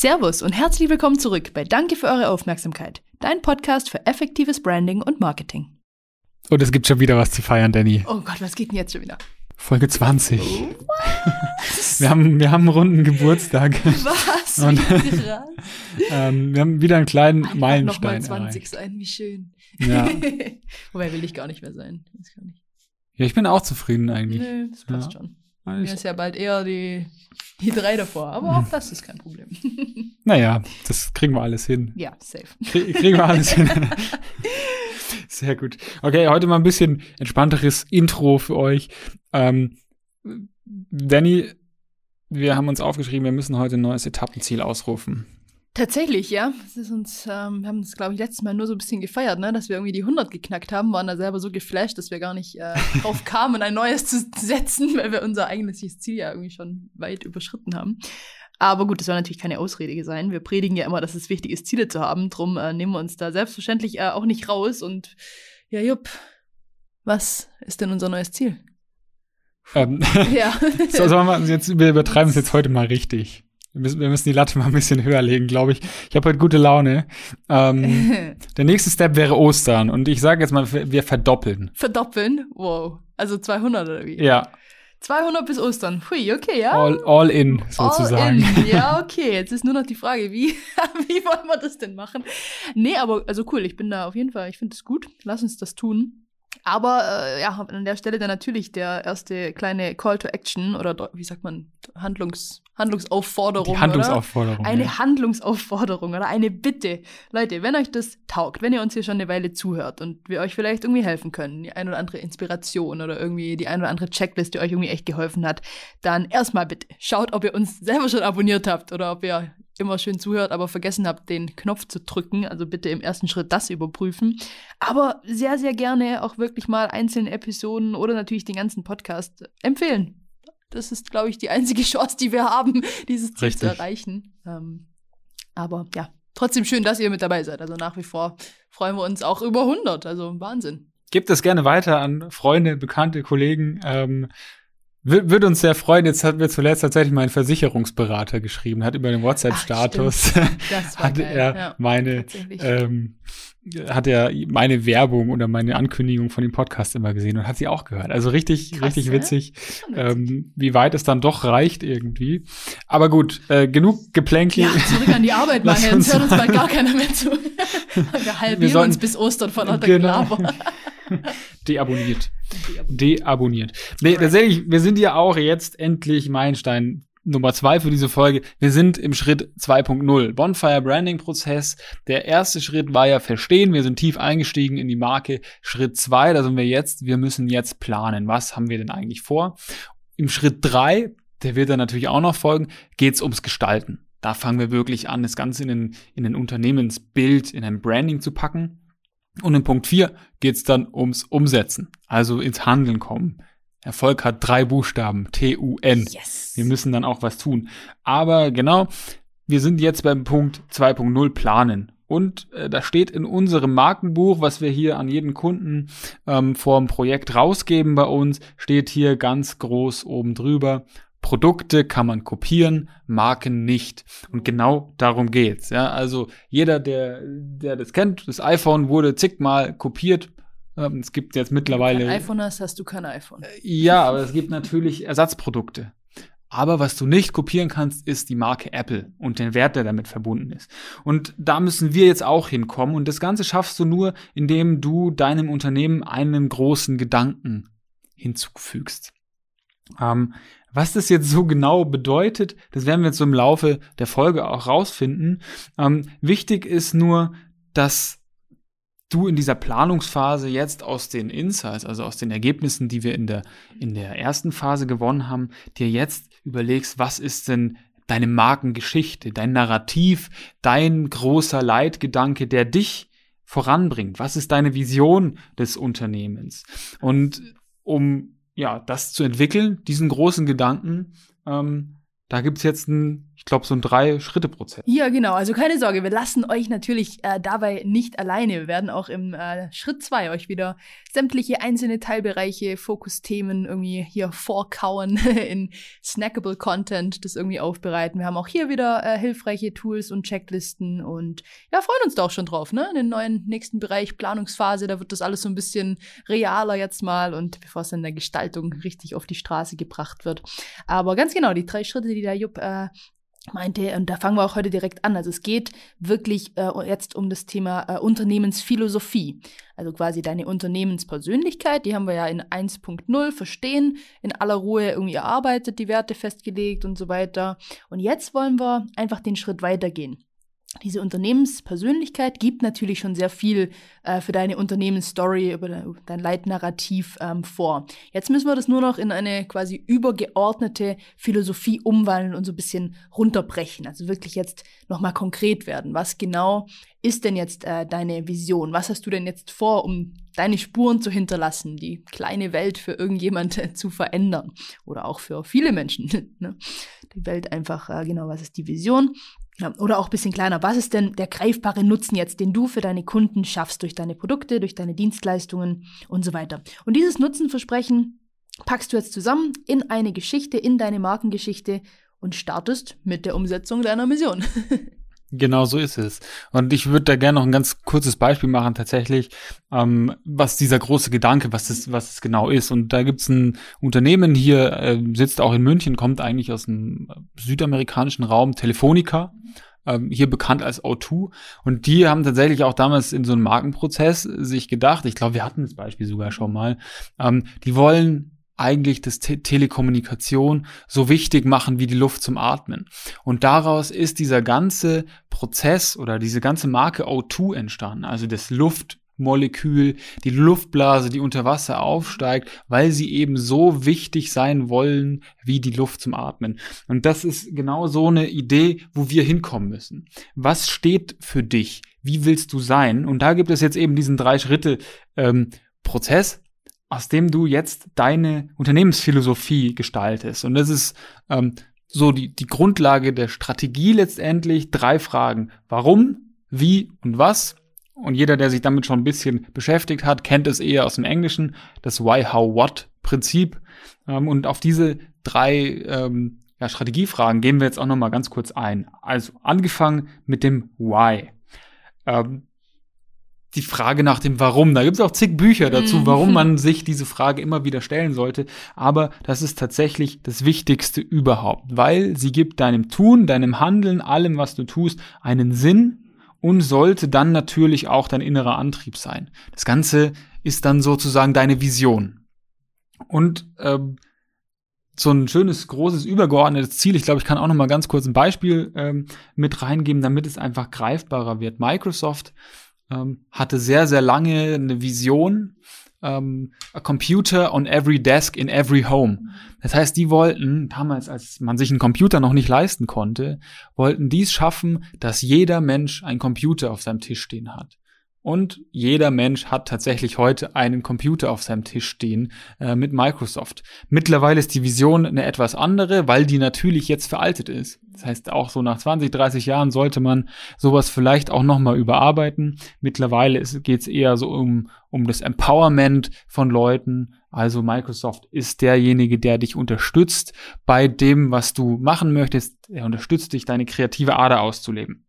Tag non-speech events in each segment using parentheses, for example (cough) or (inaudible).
Servus und herzlich willkommen zurück bei Danke für eure Aufmerksamkeit, dein Podcast für effektives Branding und Marketing. Und es gibt schon wieder was zu feiern, Danny. Oh Gott, was geht denn jetzt schon wieder? Folge 20. wir, haben, wir haben einen runden Geburtstag. Was? (laughs) Und- ähm, wir haben wieder einen kleinen Einfach Meilenstein. Nochmal 20 erreicht. sein, wie schön. Ja. (laughs) Wobei will ich gar nicht mehr sein. Gar nicht. ja, ich bin auch zufrieden eigentlich. Nö, das passt Ja. schon. Alles- Mir ist ja bald eher die, die drei davor, aber auch das ist kein Problem. (laughs) Naja, das kriegen wir alles hin. ja, safe. Krie- Kriegen wir alles hin. (laughs) Sehr gut. Okay, heute mal ein bisschen entspannteres Intro für euch. Ähm, Danny, wir haben uns aufgeschrieben, wir müssen heute ein neues Etappenziel ausrufen. Tatsächlich, ja. Es ist uns, ähm, wir haben das, glaube ich, letztes Mal nur so ein bisschen gefeiert, ne? dass wir irgendwie die 100 geknackt haben, waren da selber so geflasht, dass wir gar nicht äh, (laughs) drauf kamen, ein neues zu setzen, weil wir unser eigentliches Ziel ja irgendwie schon weit überschritten haben. Aber gut, das soll natürlich keine Ausrede sein. Wir predigen ja immer, dass es wichtig ist, Ziele zu haben. Drum äh, nehmen wir uns da selbstverständlich äh, auch nicht raus. Und ja, jupp, was ist denn unser neues Ziel? Ähm, (laughs) Ja. (laughs) so, wir jetzt, wir übertreiben es jetzt heute mal richtig. Wir müssen, wir müssen die Latte (laughs) mal ein bisschen höher legen, glaube ich. Ich habe heute gute Laune. Ähm, (laughs) der nächste Step wäre Ostern. Und ich sage jetzt mal, wir verdoppeln. Verdoppeln? Wow. Also 200 oder wie? Ja, 200 bis Ostern. Hui, okay, ja. all, all in sozusagen. All in. (laughs) Ja, okay. Jetzt ist nur noch die Frage, wie, wie wollen wir das denn machen? Nee, aber also cool, ich bin da auf jeden Fall, ich finde es gut. Lass uns das tun. Aber äh, ja, an der Stelle dann natürlich der erste kleine Call to Action oder wie sagt man, Handlungs, Handlungsaufforderung. Die Handlungsaufforderung. Oder? Eine ja. Handlungsaufforderung oder eine Bitte. Leute, wenn euch das taugt, wenn ihr uns hier schon eine Weile zuhört und wir euch vielleicht irgendwie helfen können, die ein oder andere Inspiration oder irgendwie die ein oder andere Checklist, die euch irgendwie echt geholfen hat, dann erstmal bitte schaut, ob ihr uns selber schon abonniert habt oder ob ihr immer schön zuhört, aber vergessen habt, den Knopf zu drücken. Also bitte im ersten Schritt das überprüfen. Aber sehr, sehr gerne auch wirklich mal einzelne Episoden oder natürlich den ganzen Podcast empfehlen. Das ist, glaube ich, die einzige (laughs) Chance, die wir haben, dieses Ziel zu Richtig. erreichen. Ähm, aber ja, trotzdem schön, dass ihr mit dabei seid. Also nach wie vor freuen wir uns auch über 100. Also Wahnsinn. Gebt es gerne weiter an Freunde, Bekannte, Kollegen. Ähm, würde uns sehr freuen. Jetzt hat mir zuletzt tatsächlich mein Versicherungsberater geschrieben, hat über den WhatsApp-Status (laughs) hat geil. er ja, meine ähm, hat er meine Werbung oder meine Ankündigung von dem Podcast immer gesehen und hat sie auch gehört. Also richtig, Krass, richtig ja? witzig, witzig. ähm, wie weit es dann doch reicht irgendwie. Aber gut, äh, genug Geplänkel. ja, zurück an die Arbeit, (laughs) Mann. Jetzt hört uns bald mal- gar keiner mehr zu. (laughs) Wir halbieren sollten- uns bis Ostern von lauter Genau. Gelaber. (laughs) Deabonniert. Deabonniert. Nee, tatsächlich, wir sind ja auch jetzt endlich Meilenstein Nummer zwei für diese Folge. Wir sind im Schritt 2.0. Bonfire Branding Prozess. Der erste Schritt war ja verstehen. Wir sind tief eingestiegen in die Marke. Schritt zwei, da sind wir jetzt. Wir müssen jetzt planen. Was haben wir denn eigentlich vor? Im Schritt drei, der wird dann natürlich auch noch folgen, geht's ums Gestalten. Da fangen wir wirklich an, das Ganze in den, in den Unternehmensbild, in ein Branding zu packen. Und in Punkt 4 geht's dann ums Umsetzen, also ins Handeln kommen. Erfolg hat drei Buchstaben, T-U-N. Yes. Wir müssen dann auch was tun. Aber genau, wir sind jetzt beim Punkt 2.0 planen. Und äh, da steht in unserem Markenbuch, was wir hier an jeden Kunden ähm, vor dem Projekt rausgeben bei uns, steht hier ganz groß oben drüber. Produkte kann man kopieren, Marken nicht. Und genau darum geht's. Ja, also jeder, der, der das kennt, das iPhone wurde zigmal kopiert. Ähm, Es gibt jetzt Wenn du mittlerweile. kein iPhone hast, hast du kein iPhone. Ja, aber es gibt natürlich Ersatzprodukte. Aber was du nicht kopieren kannst, ist die Marke Apple und den Wert, der damit verbunden ist. Und da müssen wir jetzt auch hinkommen. Und das Ganze schaffst du nur, indem du deinem Unternehmen einen großen Gedanken hinzufügst. Ähm, was das jetzt so genau bedeutet, das werden wir jetzt im Laufe der Folge auch rausfinden. Ähm, wichtig ist nur, dass du in dieser Planungsphase jetzt aus den Insights, also aus den Ergebnissen, die wir in der, in der ersten Phase gewonnen haben, dir jetzt überlegst, was ist denn deine Markengeschichte, dein Narrativ, dein großer Leitgedanke, der dich voranbringt? Was ist deine Vision des Unternehmens? Und um ja das zu entwickeln, diesen großen Gedanken, ähm, da gibt's jetzt ein, ich glaube, so ein Drei-Schritte-Prozess. Ja, genau. Also keine Sorge, wir lassen euch natürlich äh, dabei nicht alleine. Wir werden auch im äh, Schritt zwei euch wieder sämtliche einzelne Teilbereiche, Fokusthemen irgendwie hier vorkauen (laughs) in snackable Content, das irgendwie aufbereiten. Wir haben auch hier wieder äh, hilfreiche Tools und Checklisten und ja, freuen uns da auch schon drauf, ne? In den neuen nächsten Bereich Planungsphase, da wird das alles so ein bisschen realer jetzt mal und bevor es dann in der Gestaltung richtig auf die Straße gebracht wird. Aber ganz genau, die drei Schritte, die der Jupp äh, meinte, und da fangen wir auch heute direkt an. Also es geht wirklich äh, jetzt um das Thema äh, Unternehmensphilosophie. Also quasi deine Unternehmenspersönlichkeit, die haben wir ja in 1.0 verstehen, in aller Ruhe irgendwie erarbeitet, die Werte festgelegt und so weiter. Und jetzt wollen wir einfach den Schritt weitergehen diese Unternehmenspersönlichkeit gibt natürlich schon sehr viel äh, für deine Unternehmensstory, über dein Leitnarrativ ähm, vor. Jetzt müssen wir das nur noch in eine quasi übergeordnete Philosophie umwandeln und so ein bisschen runterbrechen. Also wirklich jetzt nochmal konkret werden. Was genau ist denn jetzt äh, deine Vision? Was hast du denn jetzt vor, um deine Spuren zu hinterlassen, die kleine Welt für irgendjemand äh, zu verändern? Oder auch für viele Menschen. (laughs) ne? Die Welt einfach, äh, genau, was ist die Vision? Ja, oder auch ein bisschen kleiner. Was ist denn der greifbare Nutzen jetzt, den du für deine Kunden schaffst durch deine Produkte, durch deine Dienstleistungen und so weiter? Und dieses Nutzenversprechen packst du jetzt zusammen in eine Geschichte, in deine Markengeschichte und startest mit der Umsetzung deiner Mission. (laughs) Genau so ist es. Und ich würde da gerne noch ein ganz kurzes Beispiel machen, tatsächlich, ähm, was dieser große Gedanke, was das, was es genau ist. Und da gibt's ein Unternehmen hier, äh, sitzt auch in München, kommt eigentlich aus dem südamerikanischen Raum, Telefonica, ähm, hier bekannt als O2. Und die haben tatsächlich auch damals in so einem Markenprozess sich gedacht, ich glaube, wir hatten das Beispiel sogar schon mal, ähm, die wollen eigentlich das Te Telekommunikation so wichtig machen wie die Luft zum Atmen. Und daraus ist dieser ganze Prozess oder diese ganze Marke O2 entstanden, also das Luftmolekül, die Luftblase, die unter Wasser aufsteigt, weil sie eben so wichtig sein wollen wie die Luft zum Atmen. Und das ist genau so eine Idee, wo wir hinkommen müssen. Was steht für dich? Wie willst du sein? Und da gibt es jetzt eben diesen drei Schritte ähm, Prozess, aus dem du jetzt deine Unternehmensphilosophie gestaltest. Und das ist ähm, so die, die Grundlage der Strategie letztendlich. Drei Fragen. Warum, wie und was? Und jeder, der sich damit schon ein bisschen beschäftigt hat, kennt es eher aus dem Englischen, das Why, How, What Prinzip. Ähm, und auf diese drei ähm, ja, Strategiefragen gehen wir jetzt auch noch mal ganz kurz ein. Also angefangen mit dem Why. Ähm, die Frage nach dem Warum. Da gibt es auch zig Bücher dazu, mhm. warum man (laughs) sich diese Frage immer wieder stellen sollte. Aber das ist tatsächlich das Wichtigste überhaupt, weil sie gibt deinem Tun, deinem Handeln, allem, was du tust, einen Sinn und sollte dann natürlich auch dein innerer Antrieb sein. Das Ganze ist dann sozusagen deine Vision. Und ähm, so ein schönes, großes, übergeordnetes Ziel. Ich glaube, ich kann auch noch mal ganz kurz ein Beispiel ähm, mit reingeben, damit es einfach greifbarer wird. Microsoft ähm, hatte sehr, sehr lange eine Vision, ähm, a computer on every desk in every home. Das heißt, die wollten, damals, als man sich einen Computer noch nicht leisten konnte, wollten dies schaffen, dass jeder Mensch einen Computer auf seinem Tisch stehen hat. Und jeder Mensch hat tatsächlich heute einen Computer auf seinem Tisch stehen äh, mit Microsoft. Mittlerweile ist die Vision eine etwas andere, weil die natürlich jetzt veraltet ist. Das heißt, auch so nach 20, 30 Jahren sollte man sowas vielleicht auch nochmal überarbeiten. Mittlerweile geht es eher so um, um das Empowerment von Leuten. Also Microsoft ist derjenige, der dich unterstützt bei dem, was du machen möchtest. Er unterstützt dich, deine kreative Ader auszuleben.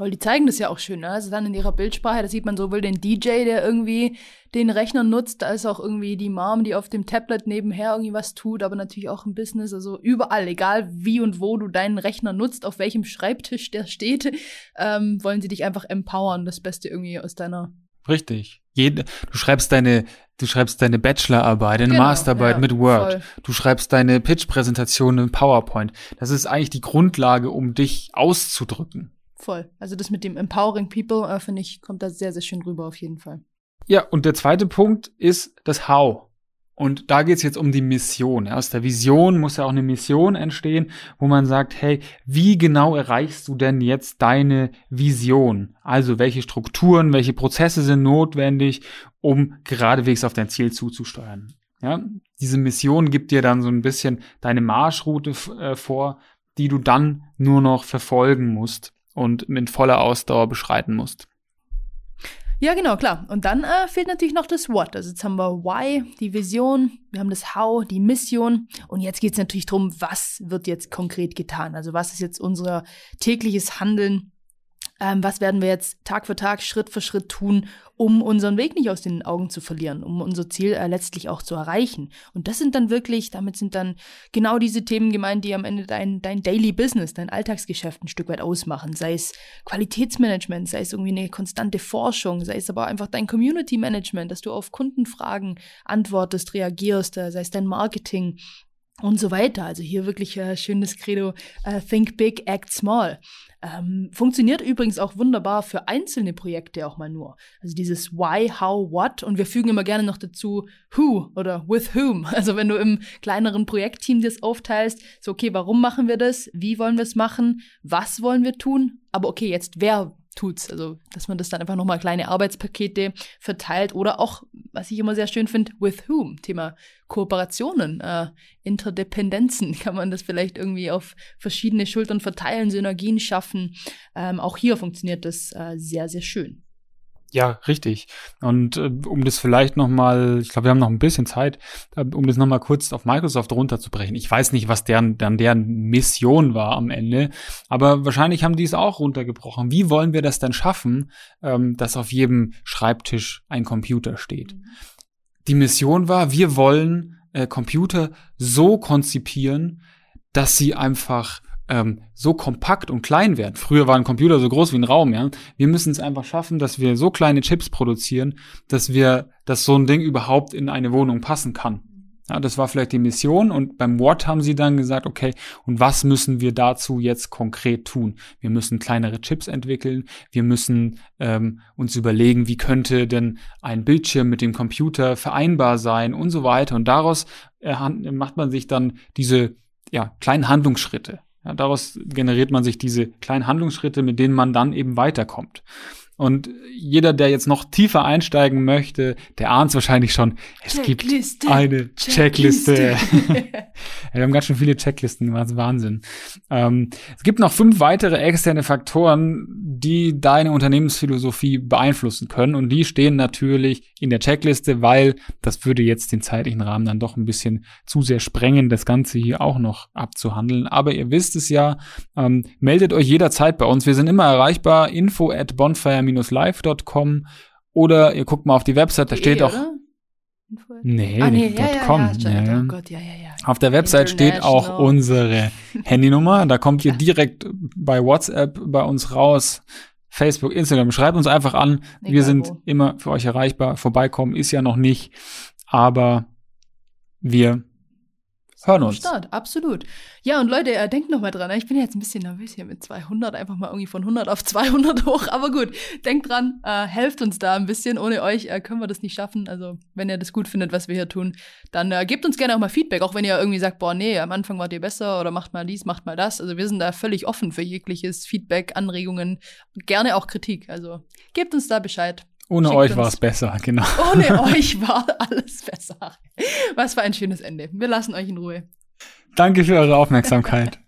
Voll, die zeigen das ja auch schön, ne? Also dann in ihrer Bildsprache, da sieht man sowohl den DJ, der irgendwie den Rechner nutzt, als auch irgendwie die Mom, die auf dem Tablet nebenher irgendwie was tut, aber natürlich auch im Business, also überall, egal wie und wo du deinen Rechner nutzt, auf welchem Schreibtisch der steht, ähm, wollen sie dich einfach empowern, das Beste irgendwie aus deiner Richtig. Jede, du schreibst deine, du schreibst deine Bachelorarbeit, deine genau, Masterarbeit ja, mit Word. Voll. Du schreibst deine Pitch-Präsentation in PowerPoint. Das ist eigentlich die Grundlage, um dich auszudrücken. Voll. Also das mit dem Empowering People, äh, finde ich, kommt da sehr, sehr schön rüber auf jeden Fall. Ja, und der zweite Punkt ist das How. Und da geht es jetzt um die Mission. Aus der Vision muss ja auch eine Mission entstehen, wo man sagt, hey, wie genau erreichst du denn jetzt deine Vision? Also welche Strukturen, welche Prozesse sind notwendig, um geradewegs auf dein Ziel zuzusteuern? Ja, diese Mission gibt dir dann so ein bisschen deine Marschroute äh, vor, die du dann nur noch verfolgen musst und mit voller Ausdauer beschreiten musst. Ja, genau, klar. Und dann äh, fehlt natürlich noch das What. Also jetzt haben wir Why, die Vision, wir haben das How, die Mission. Und jetzt geht es natürlich darum, was wird jetzt konkret getan? Also was ist jetzt unser tägliches Handeln? Ähm, was werden wir jetzt Tag für Tag, Schritt für Schritt tun, um unseren Weg nicht aus den Augen zu verlieren, um unser Ziel äh, letztlich auch zu erreichen. Und das sind dann wirklich, damit sind dann genau diese Themen gemeint, die am Ende dein, dein Daily Business, dein Alltagsgeschäft ein Stück weit ausmachen. Sei es Qualitätsmanagement, sei es irgendwie eine konstante Forschung, sei es aber einfach dein Community Management, dass du auf Kundenfragen antwortest, reagierst, äh, sei es dein Marketing, und so weiter. Also hier wirklich äh, schönes Credo, uh, think big, act small. Ähm, funktioniert übrigens auch wunderbar für einzelne Projekte auch mal nur. Also dieses Why, How, What und wir fügen immer gerne noch dazu Who oder with whom. (laughs) Also wenn du im kleineren Projektteam das aufteilst, so okay, warum machen wir das? Wie wollen wir es machen? Was wollen wir tun? Aber okay, jetzt wer tut's. Also, dass man das dann einfach nochmal kleine Arbeitspakete verteilt oder auch, was ich immer sehr schön finde, with whom. Thema Kooperationen, äh, Interdependenzen. (laughs) Kann man das vielleicht irgendwie auf verschiedene Schultern verteilen, Synergien schaffen. Ähm, auch hier funktioniert das äh, sehr, sehr schön. Ja, richtig. Und äh, um das vielleicht noch mal, ich glaube, wir haben noch ein bisschen Zeit, äh, um das noch mal kurz auf Microsoft runterzubrechen. Ich weiß nicht, was deren, deren, deren Mission war am Ende, aber wahrscheinlich haben die es auch runtergebrochen. Wie wollen wir das denn schaffen, ähm, dass auf jedem Schreibtisch ein Computer steht? Mhm. Die Mission war, wir wollen äh, Computer so konzipieren, dass sie einfach ähm, so kompakt und klein werden. Früher war ein Computer so groß wie ein Raum, ja. Wir müssen es einfach schaffen, dass wir so kleine Chips produzieren, dass wir, dass so ein Ding überhaupt in eine Wohnung passen kann. Ja, das war vielleicht die Mission und beim What haben sie dann gesagt, okay, und was müssen wir dazu jetzt konkret tun? Wir müssen kleinere Chips entwickeln, wir müssen ähm, uns überlegen, wie könnte denn ein Bildschirm mit dem Computer vereinbar sein und so weiter. Und daraus äh, macht man sich dann diese ja, kleinen Handlungsschritte. Ja, daraus generiert man sich diese kleinen Handlungsschritte, mit denen man dann eben weiterkommt. Und jeder, der jetzt noch tiefer einsteigen möchte, der ahnt wahrscheinlich schon, es Checkliste, gibt eine Checkliste. Checkliste. (laughs) wir haben ganz schön viele Checklisten, was Wahnsinn. Ähm, es gibt noch fünf weitere externe Faktoren, die deine Unternehmensphilosophie beeinflussen können. Und die stehen natürlich in der Checkliste, weil das würde jetzt den zeitlichen Rahmen dann doch ein bisschen zu sehr sprengen, das Ganze hier auch noch abzuhandeln. Aber ihr wisst es ja, ähm, meldet euch jederzeit bei uns. Wir sind immer erreichbar. Info at bonfire-live.com oder ihr guckt mal auf die Website, da steht auch. Nee, ah, nee, ja, .com. Ja, ja, ja. Oh Gott, ja, ja, ja. Auf der Website steht auch unsere Handynummer. Da kommt ihr direkt bei WhatsApp bei uns raus. Facebook, Instagram. Schreibt uns einfach an. Egal wir sind wo. immer für euch erreichbar. Vorbeikommen ist ja noch nicht. Aber wir hören uns. Start, absolut. Ja, und Leute, äh, denkt noch mal dran, ich bin jetzt ein bisschen nervös hier mit 200, einfach mal irgendwie von 100 auf 200 (laughs) hoch, aber gut, denkt dran, äh, helft uns da ein bisschen, ohne euch äh, können wir das nicht schaffen, also wenn ihr das gut findet, was wir hier tun, dann äh, gebt uns gerne auch mal Feedback, auch wenn ihr irgendwie sagt, boah, nee, am Anfang wart ihr besser oder macht mal dies, macht mal das, also wir sind da völlig offen für jegliches Feedback, Anregungen, gerne auch Kritik, also gebt uns da Bescheid. Ohne Schickt euch war es besser, genau. Ohne (laughs) euch war alles besser. Was für ein schönes Ende. Wir lassen euch in Ruhe. Danke für eure Aufmerksamkeit.